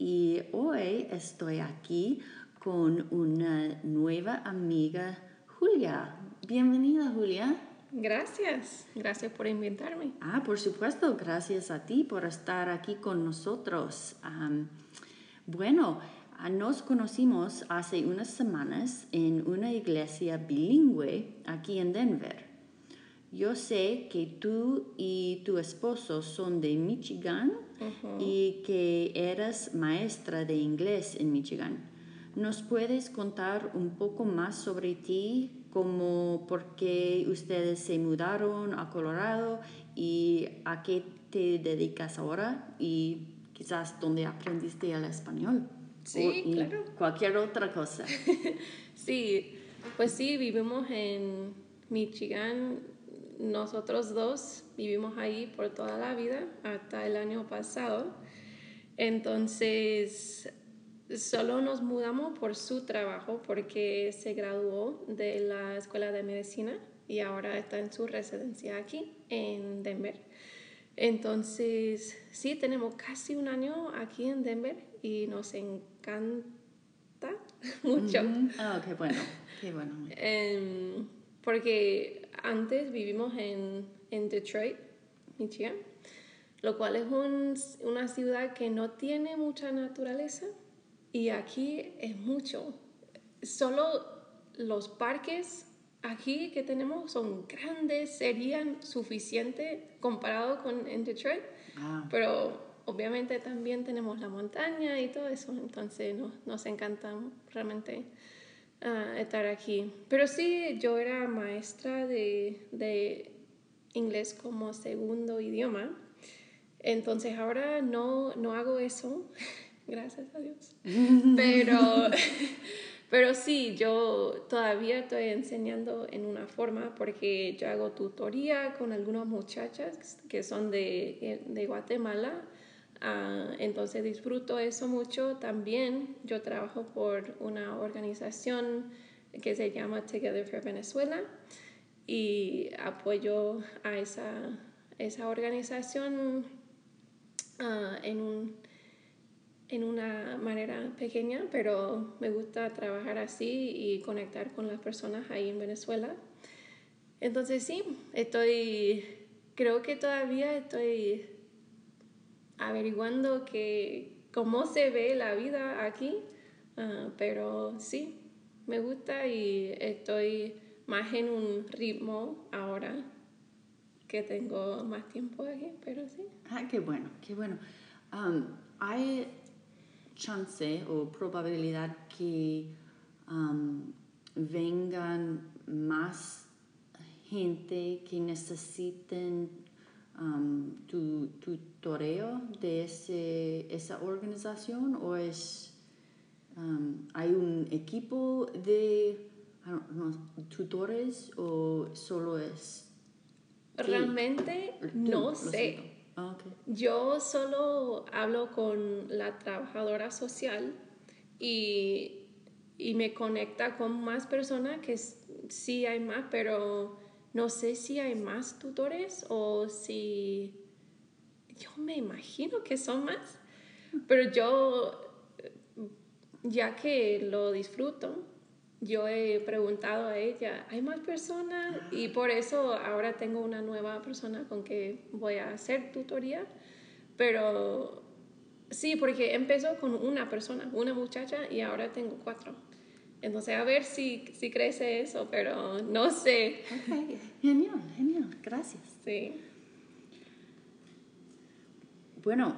y hoy estoy aquí con una nueva amiga, Julia. Bienvenida, Julia. Gracias, gracias por invitarme. Ah, por supuesto, gracias a ti por estar aquí con nosotros. bueno, ah, nos conocimos hace unas semanas en una iglesia bilingüe aquí en Denver. Yo sé que tú y tu esposo son de Michigan y que eras maestra de inglés en Michigan. ¿Nos puedes contar un poco más sobre ti, como por qué ustedes se mudaron a Colorado y a qué te dedicas ahora y quizás dónde aprendiste el español? Sí, claro. Cualquier otra cosa. sí, pues sí, vivimos en Michigan nosotros dos vivimos ahí por toda la vida, hasta el año pasado. Entonces, solo nos mudamos por su trabajo, porque se graduó de la escuela de medicina y ahora está en su residencia aquí, en Denver. Entonces, sí, tenemos casi un año aquí en Denver y nos encanta mucho. Ah, qué bueno, qué bueno. Em, porque antes vivimos en, en Detroit, Michigan, lo cual es un, una ciudad que no tiene mucha naturaleza y aquí es mucho. Solo los parques aquí que tenemos son grandes, serían suficientes comparado con en Detroit, ah. pero obviamente también tenemos la montaña y todo eso, entonces nos, nos encanta realmente estar aquí. Pero sí, yo era maestra de, de inglés como segundo idioma. Entonces ahora no, no hago eso, gracias a Dios. Pero, pero sí, yo todavía estoy enseñando en una forma porque yo hago tutoría con algunas muchachas que son de, de Guatemala Ah, entonces disfruto eso mucho. También yo trabajo por una organización que se llama Together for Venezuela y apoyo a esa, esa organización ah, en, un, en una manera pequeña, pero me gusta trabajar así y conectar con las personas ahí en Venezuela. Entonces sí, estoy, creo que todavía estoy averiguando que cómo se ve la vida aquí, ah, pero sí, me gusta y estoy más en un ritmo ahora que tengo más tiempo aquí, pero sí. Ah, qué bueno, qué bueno. Um, ¿Hay chance o probabilidad que um, vengan más gente que necesiten um, tu tutoreo de ese, esa organización o es um, hay un equipo de tutores o solo es realmente no sé. ah, yo solo hablo con la trabajadora social y, y me conecta con más personas que sí hay más pero no sé si hay más tutores o si... Yo me imagino que son más, pero yo, ya que lo disfruto, yo he preguntado a ella, ¿hay más personas? Y por eso ahora tengo una nueva persona con que voy a hacer tutoría, pero sí, porque empezó con una persona, una muchacha, y ahora tengo cuatro. Entonces, a ver si, si crece eso, pero no sé. Ok, genial, genial, gracias. Sí. Bueno,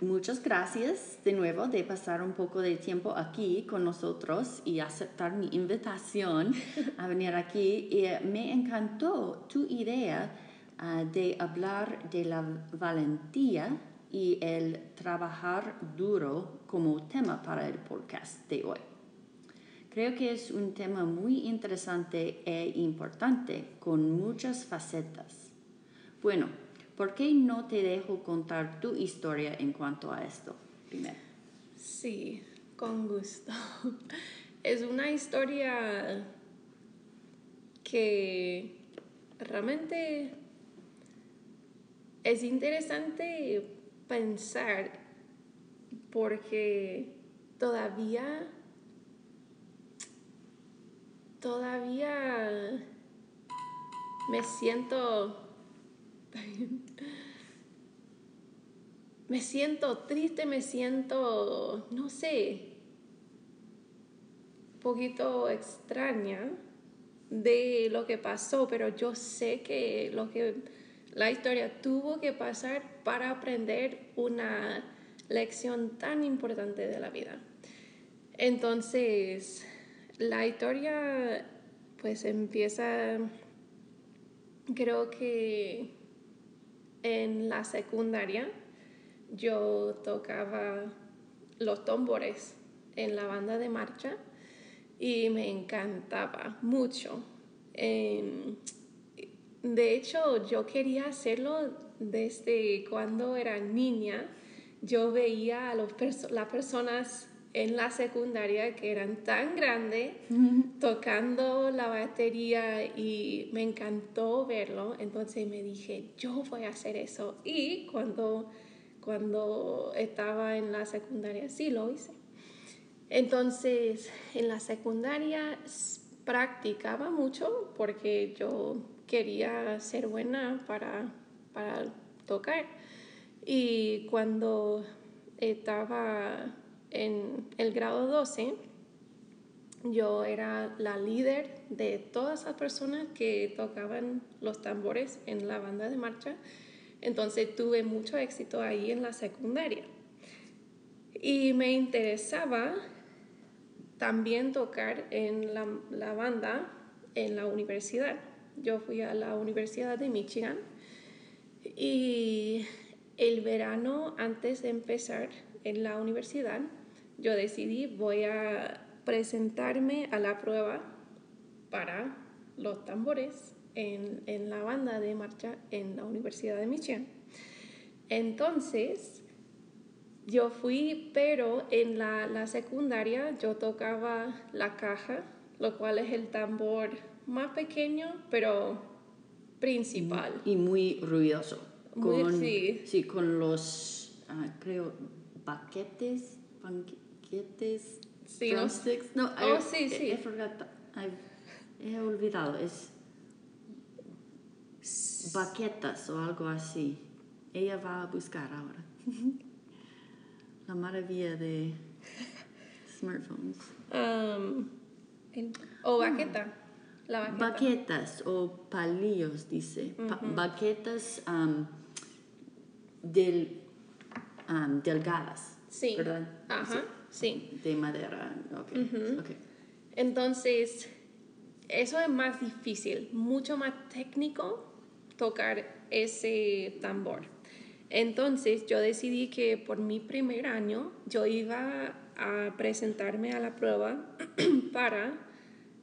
muchas gracias de nuevo de pasar un poco de tiempo aquí con nosotros y aceptar mi invitación a venir aquí. Y eh, me encantó tu idea ah, de hablar de la valentía y el trabajar duro como tema para el podcast de hoy. Creo que es un tema muy interesante e importante con muchas facetas. Bueno, ¿por qué no te dejo contar tu historia en cuanto a esto primero? Sí, con gusto. Es una historia que realmente es interesante pensar porque todavía todavía me siento me siento triste, me siento, no sé, poquito extraña de lo que pasó, pero yo sé que lo que la historia tuvo que pasar para aprender una lección tan importante de la vida. Entonces, la historia pues empieza, creo que en la secundaria yo tocaba los tambores en la banda de marcha y me encantaba mucho. Em, de hecho, yo quería hacerlo desde cuando era niña. Yo veía a las personas en la secundaria que eran tan grandes tocando la batería y me encantó verlo. Entonces me dije, yo voy a hacer eso. Y cuando, cuando estaba en la secundaria, sí lo hice. Entonces, en la secundaria practicaba mucho porque yo quería ser buena para, para tocar. Y cuando estaba en el grado 12, yo era la líder de todas las personas que tocaban los tambores en la banda de marcha. Entonces tuve mucho éxito ahí en la secundaria. Y me interesaba también tocar en la, la, banda en la universidad. Yo fui a la Universidad de Michigan y el verano antes de empezar en la universidad, yo decidí voy a presentarme a la prueba para los tambores en, en la banda de marcha en la Universidad de Michigan. Entonces, yo fui, pero en la, la, secundaria yo tocaba la caja, lo cual es el tambor más pequeño, pero principal. Y muy ruidoso. Muy, con, sí. sí. con los, uh, creo, baquetes, banquetes, Sí, drumsticks. No, Oh, I, sí, sí. He, he olvidado, es baquetas o algo así. Ella va a buscar ahora. La maravilla de smartphones. Um, el- o baqueta. La baqueta. Baquetas o palillos, dice. Baquetas del, am, delgadas. Sí. ¿Verdad? Ajá, sí. Sí, De madera. Ok. ok. Entonces, eso es más difícil, mucho más técnico tocar ese tambor. Entonces, yo decidí que por mi primer año yo iba a presentarme a la prueba para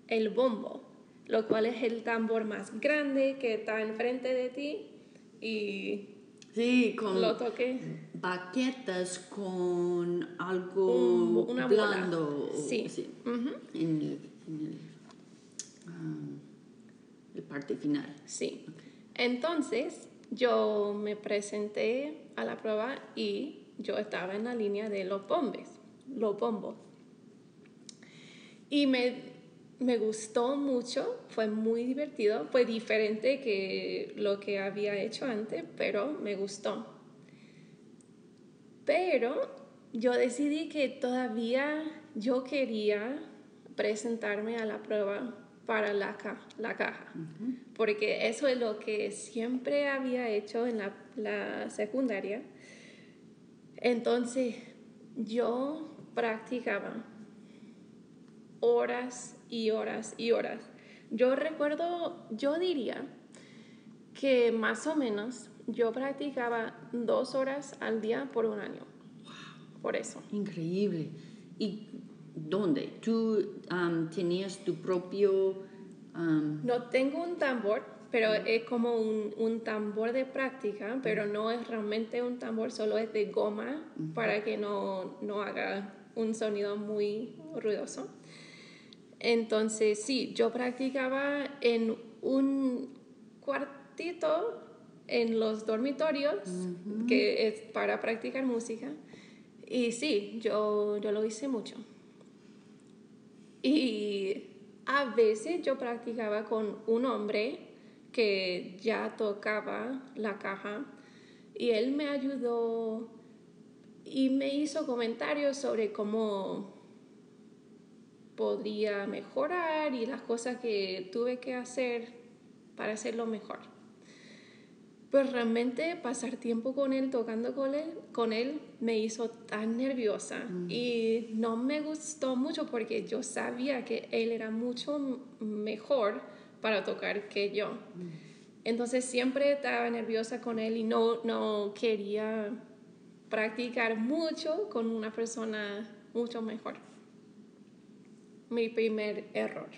el bombo, lo cual es el tambor más grande que está enfrente de ti y Sí, con lo toqué. baquetas con algo Un- una bola. blando. o- Sí. Ujú. En, el, en el, el parte final. Sí. Entonces, yo me presenté a la prueba y yo estaba en la línea de los bombes, los bombos. Y me, me gustó mucho, fue muy divertido, fue diferente que lo que había hecho antes, pero me gustó. Pero yo decidí que todavía yo quería presentarme a la prueba para la, ca- la caja, porque eso es lo que siempre había hecho en la, la secundaria. Entonces yo practicaba horas y horas y horas. Yo recuerdo, yo diría que más o menos yo practicaba dos horas al día por un año. Por eso. Increíble. ¿Y dónde? ¿Tú um, tenías tu propio... um, No tengo un tambor, pero es como un, un tambor de práctica, pero no es realmente un tambor, solo es de goma para que no, no haga un sonido muy ruidoso. Entonces, sí, yo practicaba en un cuartito en los dormitorios, que es para practicar música. Y sí, yo, yo lo hice mucho. Y a veces yo practicaba con un hombre que ya tocaba la caja y él me ayudó y me hizo comentarios sobre cómo podría mejorar y las cosas que tuve que hacer para hacerlo mejor. Pues realmente pasar tiempo con él, tocando con él, con él me hizo tan nerviosa y no me gustó mucho porque yo sabía que él era mucho mejor para tocar que yo. Entonces siempre estaba nerviosa con él y no, no quería practicar mucho con una persona mucho mejor. Mi primer error.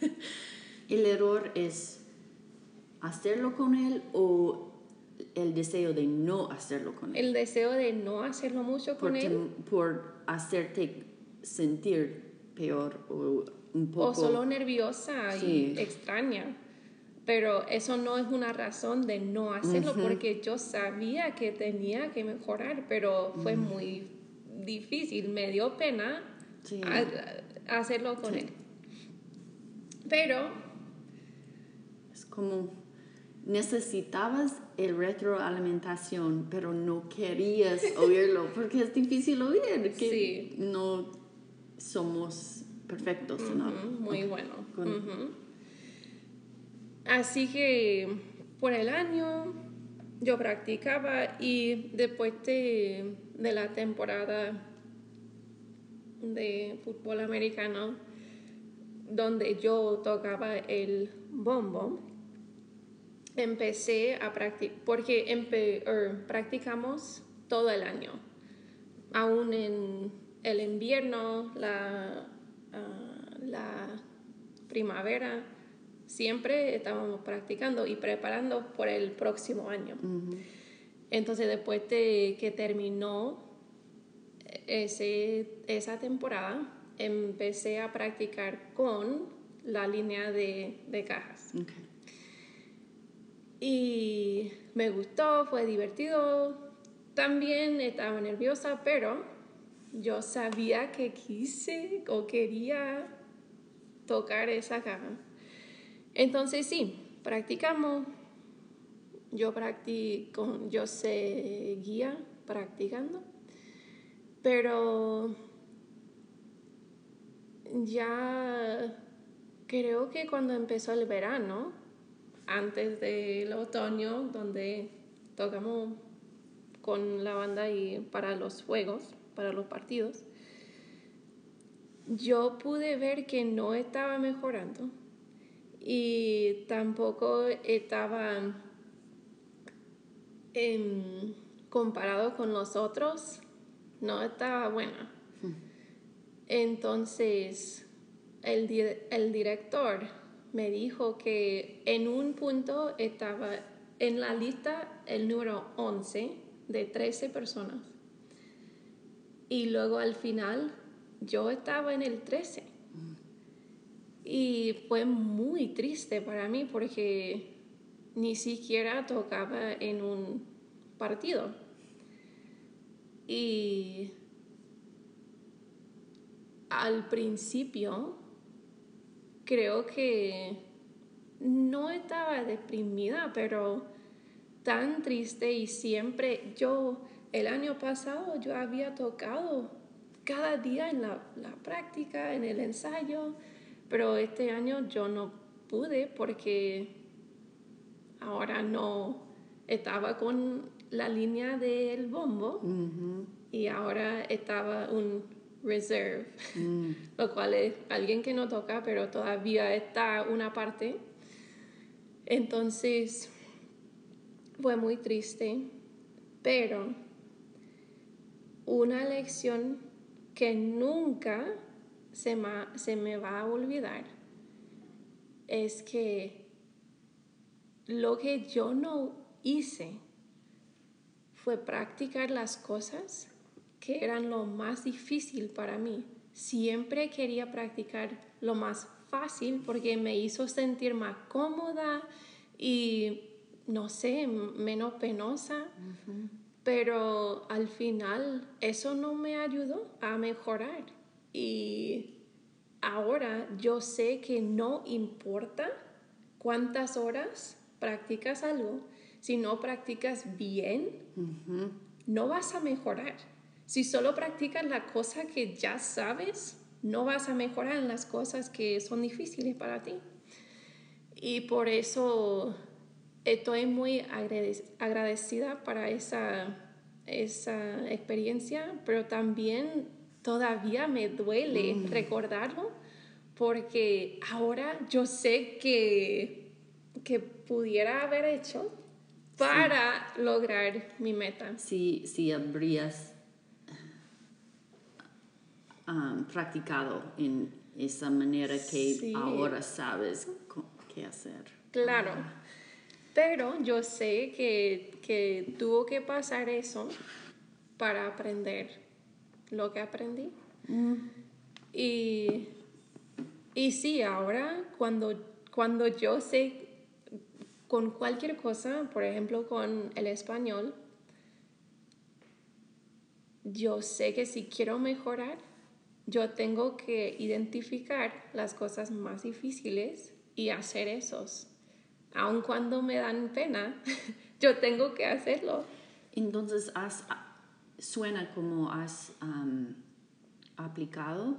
¿El error es hacerlo con él o el deseo de no hacerlo con él? El deseo de no hacerlo mucho por, con él por hacerte sentir peor o un poco... o solo nerviosa Sí. y extraña. Pero eso no es una razón de no hacerlo porque yo sabía que tenía que mejorar, pero fue muy difícil, me dio pena Sí. a- hacerlo con él. Pero Es como necesitabas el retroalimentación, pero no querías oírlo porque es difícil oír, que Sí. no somos perfectos, ¿no? Muy bueno. Así que por el año yo practicaba y después de, de la temporada de fútbol americano, donde yo tocaba el bombo, empecé a practicar, porque empe- er, practicamos todo el año, aún en el invierno, la, ah, la primavera, siempre estábamos practicando y preparando por el próximo año. Entonces, después de que terminó ese, esa temporada, empecé a practicar con la línea de, de cajas. Y me gustó, fue divertido. También estaba nerviosa, pero yo sabía que quise o quería tocar esa caja. Entonces sí, practicamos. Yo practico, yo seguía practicando, pero ya creo que cuando empezó el verano, antes del otoño, donde tocamos con la banda y para los juegos, para los partidos, yo pude ver que no estaba mejorando y tampoco estaba em, comparado con los otros, no estaba buena. Entonces, el, di- el director me dijo que en un punto estaba en la lista el número 11 de 13 personas. Y luego al final yo estaba en el 13. Y fue muy triste para mí porque ni siquiera tocaba en un partido. Y al principio creo que no estaba deprimida, pero tan triste y siempre yo, el año pasado yo había tocado cada día en la, la práctica, en el ensayo, pero este año yo no pude porque ahora no estaba con la línea del bombo y ahora estaba un reserve, Mm. lo cual es alguien que no toca, pero todavía está una parte. Entonces fue muy triste Pero una lección que nunca se, se me va a olvidar es que lo que yo no hice fue practicar las cosas que eran lo más difícil para mí. Siempre quería practicar lo más fácil porque me hizo sentir más cómoda y, no sé, menos penosa. Pero al final eso no me ayudó a mejorar. Y ahora yo sé que no importa cuántas horas practicas algo, si no practicas bien, no vas a mejorar. Si solo practicas la cosa que ya sabes, no vas a mejorar en las cosas que son difíciles para ti. Y por eso estoy muy agradecida para esa, esa experiencia, pero también todavía me duele mm. recordarlo porque ahora yo sé que, que pudiera haber hecho para lograr mi meta. Si, si habrías um, practicado en esa manera que ahora sabes qué hacer. Claro, pero yo sé que, que tuvo que pasar eso para aprender lo que aprendí. Mm. Y, y sí, ahora cuando, cuando yo sé con cualquier cosa, por ejemplo con el español, yo sé que si quiero mejorar, yo tengo que identificar las cosas más difíciles y hacer esos. Aun cuando me dan pena, yo tengo que hacerlo. Entonces, suena como has aplicado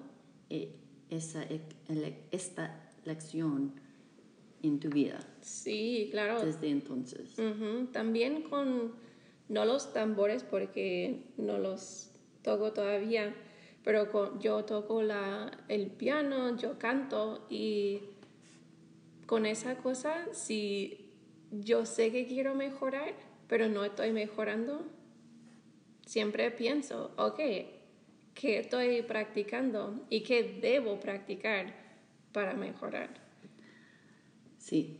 eh, esa, esta lección en tu vida. Sí, claro. Desde entonces. También con, no los tambores porque no los toco todavía, pero yo toco la, el piano, yo canto y con esa cosa, si yo sé que quiero mejorar, pero no estoy mejorando, siempre pienso, ok, ¿qué estoy practicando y qué debo practicar para mejorar? Sí.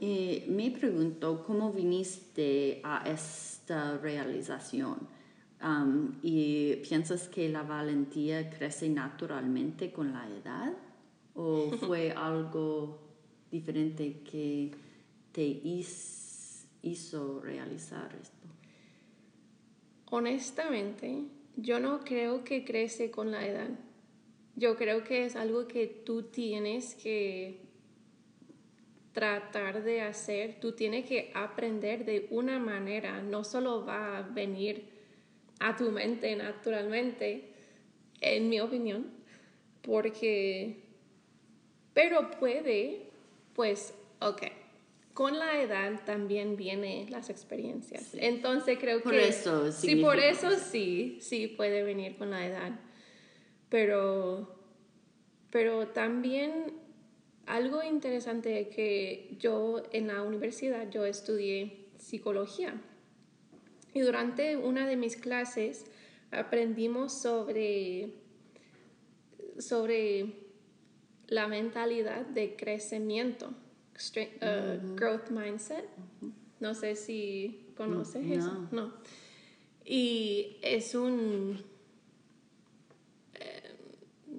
me pregunto, ¿cómo viniste a esta realización? ¿Y piensas que la valentía crece naturalmente con la edad? ¿O fue algo diferente que te hizo realizar esto? Honestamente, yo no creo que crece con la edad. Yo creo que es algo que tú tienes que tratar de hacer, tú tienes que aprender de una manera, no solo va a venir a tu mente naturalmente, en mi opinión, porque, pero puede, pues, ok, con la edad también vienen las experiencias. Entonces creo por que... Eso sí, por eso sí, sí puede venir con la edad. Pero, pero también algo interesante que yo en la universidad, yo estudié psicología. Y durante una de mis clases aprendimos sobre, sobre la mentalidad de crecimiento, uh, growth mindset. No sé si conoces eso. No. Y es un,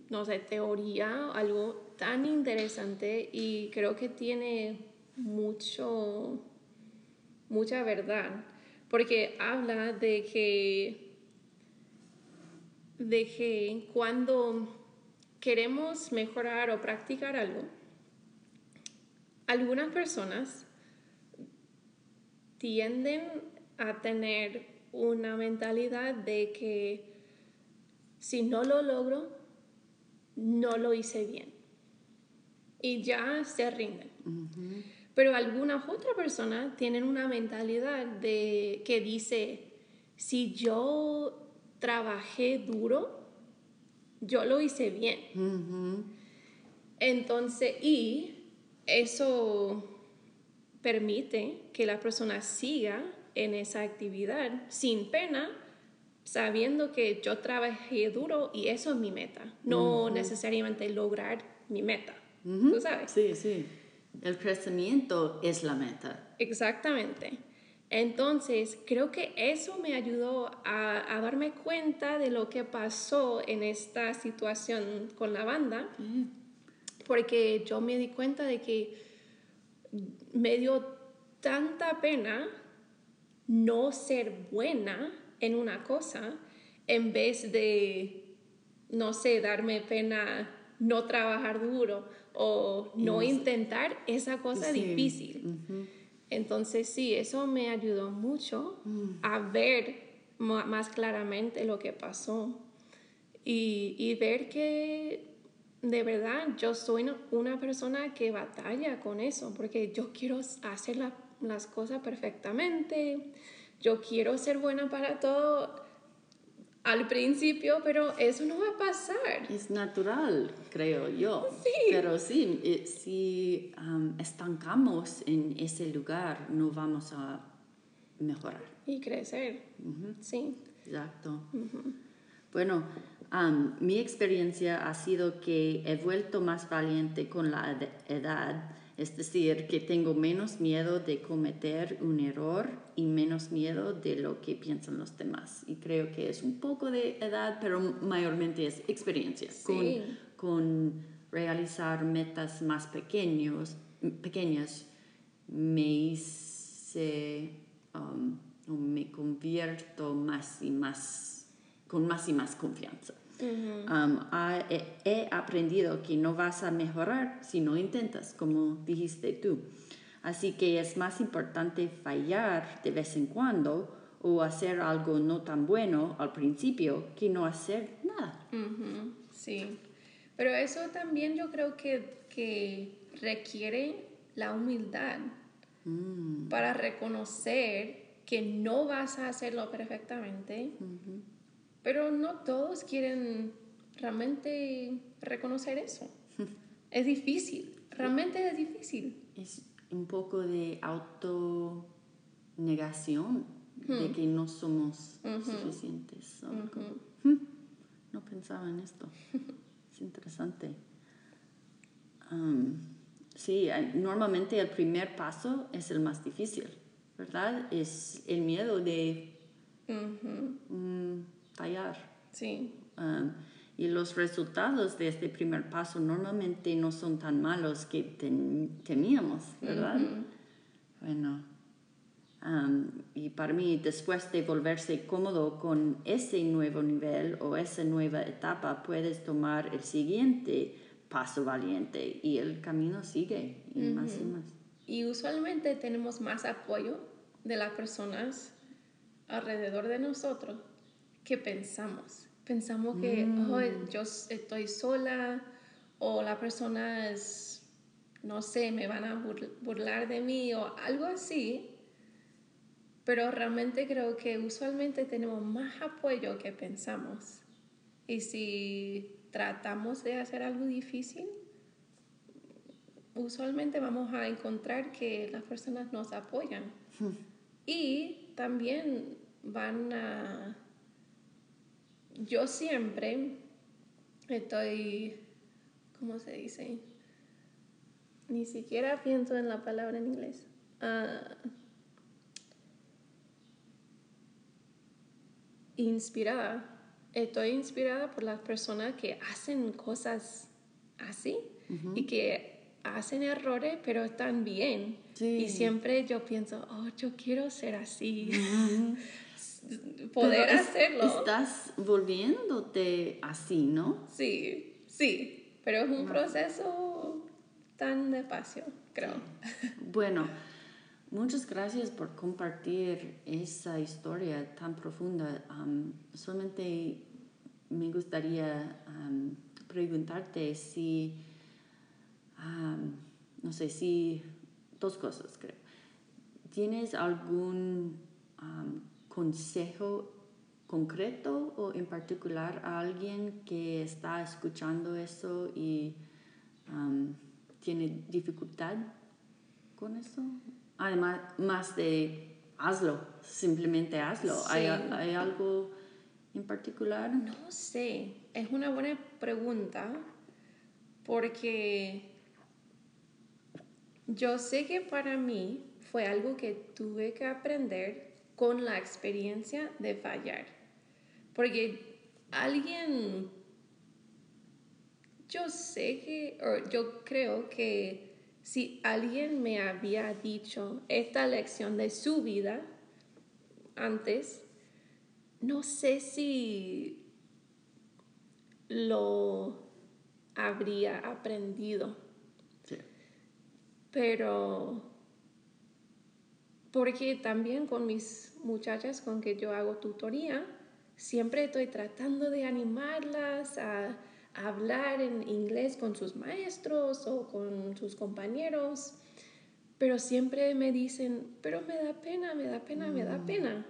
no sé, teoría, algo tan interesante y creo que tiene mucho, mucha verdad porque habla de que, de que cuando queremos mejorar o practicar algo, algunas personas tienden a tener una mentalidad de que si no lo logro, no lo hice bien. Y ya se rinden. Pero algunas otras personas tienen una mentalidad de que dice, si yo trabajé duro, yo lo hice bien. Entonces, y eso permite que la persona siga en esa actividad sin pena, sabiendo que yo trabajé duro y eso es mi meta, no necesariamente lograr mi meta. ¿Tú sabes? Sí, sí. El crecimiento es la meta. Exactamente. Entonces, creo que eso me ayudó a, darme cuenta de lo que pasó en esta situación con la banda, porque yo me di cuenta de que me dio tanta pena no ser buena en una cosa en vez de, no sé, darme pena no trabajar duro o no intentar esa cosa difícil. Entonces sí, eso me ayudó mucho mm. a ver más claramente lo que pasó y, y, ver que de verdad yo soy una persona que batalla con eso, porque yo quiero hacer las cosas perfectamente, yo quiero ser buena para todo al principio, pero eso no va a pasar. Es natural, creo yo. Sí. Pero sí, eh, si estancamos en ese lugar, no vamos a mejorar. Y crecer. Sí. Exacto. Bueno, mi experiencia ha sido que he vuelto más valiente con la edad es decir, que tengo menos miedo de cometer un error y menos miedo de lo que piensan los demás. Y creo que es un poco de edad, pero mayormente es experiencia. Con, realizar metas más pequeños, pequeñas, me hice, um, me convierto más y más, con más y más confianza. Um, he, aprendido que no vas a mejorar si no intentas, como dijiste tú. Así que es más importante fallar de vez en cuando o hacer algo no tan bueno al principio que no hacer nada. Sí, pero eso también yo creo que, que requiere la humildad mm. para reconocer que no vas a hacerlo perfectamente. Pero no todos quieren realmente reconocer eso. es difícil, realmente es difícil. Es un poco de autonegación de hmm. que no somos suficientes. Hmm, no pensaba en esto. es interesante. Um, sí, normalmente el primer paso es el más difícil, ¿verdad? Es el miedo de tallar. Sí. Um, y los resultados de este primer paso normalmente no son tan malos que temíamos, ¿verdad? Bueno, um, y para mí, después de volverse cómodo con ese nuevo nivel o esa nueva etapa, puedes tomar el siguiente paso valiente y el camino sigue y más y más. Y usualmente tenemos más apoyo de las personas alrededor de nosotros que pensamos. Pensamos que mm. yo estoy sola o la persona es, no sé, me van a burlar de mí o algo así. Pero realmente creo que usualmente tenemos más apoyo que pensamos. Y si tratamos de hacer algo difícil, usualmente vamos a encontrar que las personas nos apoyan. Hmm. Y también van a yo siempre estoy, ¿cómo se dice? Ni siquiera pienso en la palabra en inglés. Ah, inspirada. Estoy inspirada por las personas que hacen cosas así y que hacen errores, pero están bien. Y siempre yo pienso, oh, yo quiero ser así. Poder hacerlo. Estás volviéndote así, ¿no? Sí, sí, pero es un proceso tan despacio, creo. Bueno, muchas gracias por compartir esa historia tan profunda. solamente me gustaría preguntarte si, no sé, si dos cosas creo. ¿Tienes algún consejo concreto o en particular a alguien que está escuchando eso y um, tiene dificultad con eso? Además, más de hazlo, simplemente hazlo. ¿Hay. ¿Hay algo en particular? No sé, es una buena pregunta porque yo sé que para mí fue algo que tuve que aprender con la experiencia de fallar. Porque alguien, yo sé que, o yo creo que si alguien me había dicho esta lección de su vida antes, no sé si lo habría aprendido, Sí. pero porque también con mis muchachas con que yo hago tutoría, siempre estoy tratando de animarlas a, a hablar en inglés con sus maestros o con sus compañeros, pero siempre me dicen, pero me da pena, me da pena, me da pena.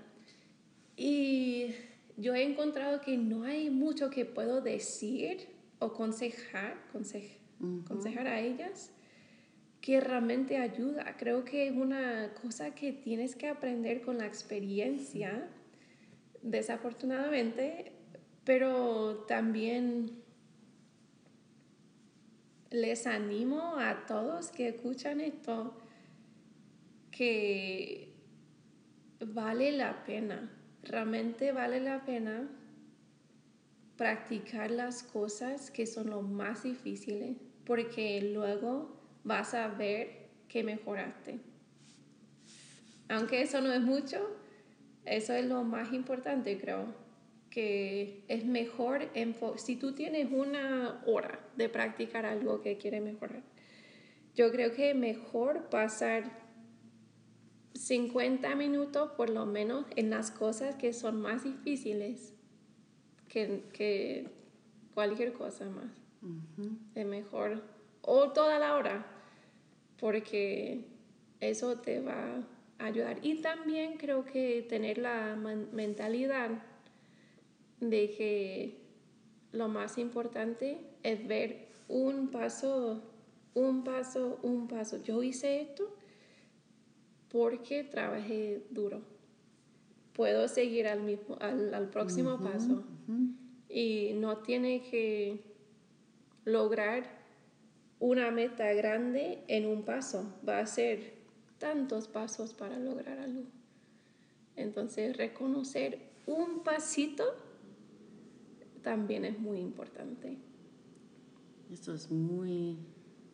Y yo he encontrado que no hay mucho que puedo decir o aconsejar, consej- aconsejar a ellas que realmente ayuda. Creo que es una cosa que tienes que aprender con la experiencia, desafortunadamente, pero también les animo a todos que escuchan esto que vale la pena, realmente vale la pena practicar las cosas que son lo más difíciles, porque luego vas a ver que mejoraste. Aunque eso no es mucho, eso es lo más importante, creo. Que es mejor, si tú tienes una hora de practicar algo que quieres mejorar, yo creo que es mejor pasar 50 minutos por lo menos en las cosas que son más difíciles que, que cualquier cosa más. Es mejor. O toda la hora, porque eso te va a ayudar. Y también creo que tener la mentalidad de que lo más importante es ver un paso, un paso, un paso. Yo hice esto porque trabajé duro. Puedo seguir al, mismo, al, al próximo paso. Y no tiene que lograr una meta grande en un paso. Va a ser tantos pasos para lograr algo. Entonces, reconocer un pasito también es muy importante. Esto es muy,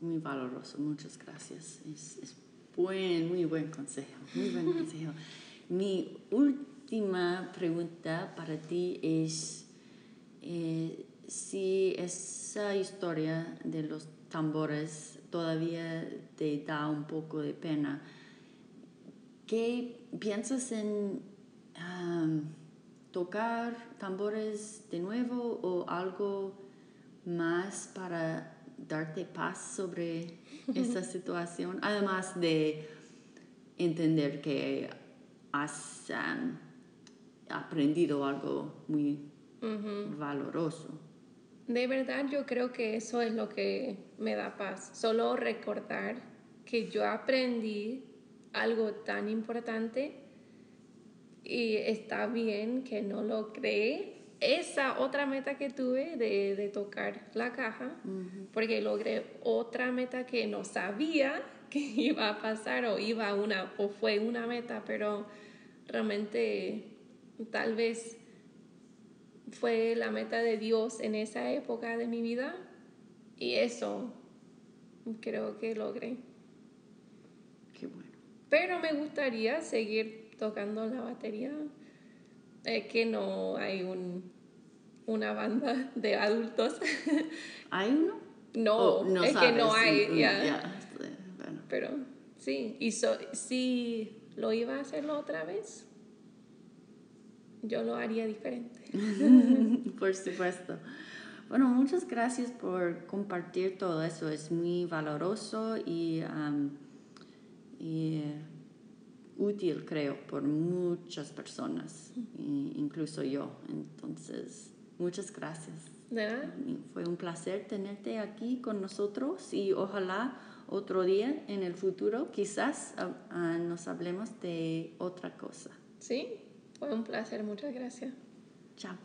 muy valoroso. Muchas gracias. Es, es buen, muy buen consejo. Muy buen consejo. Mi última pregunta para ti es eh, si esa historia de los tambores todavía te da un poco de pena. ¿Qué piensas en tocar tambores de nuevo o algo más para darte paz sobre esa situación? Además de entender que has aprendido algo muy valoroso. De verdad yo creo que eso es lo que me da paz. Solo recordar que yo aprendí algo tan importante y está bien que no lo cree. Esa otra meta que tuve de, de tocar la caja, porque logré otra meta que no sabía que iba a pasar o iba a una o fue una meta, pero realmente tal vez fue la meta de Dios en esa época de mi vida y eso creo que logré. Qué bueno. Pero me gustaría seguir tocando la batería. Es que no hay un, una banda de adultos. ¿Hay uno? no, Oh, es que no hay. Mm, ya. ya, este, bueno. Pero sí, y so- si lo iba a hacerlo otra vez, yo lo haría diferente. Por supuesto. Bueno, muchas gracias por compartir todo eso. Es muy valoroso y, am, y, eh, útil, creo, por muchas personas, incluso yo. Entonces, muchas gracias. Fue un placer tenerte aquí con nosotros y ojalá otro día en el futuro quizás ah, ah, nos hablemos de otra cosa. Sí, fue un placer. Muchas gracias. Chao.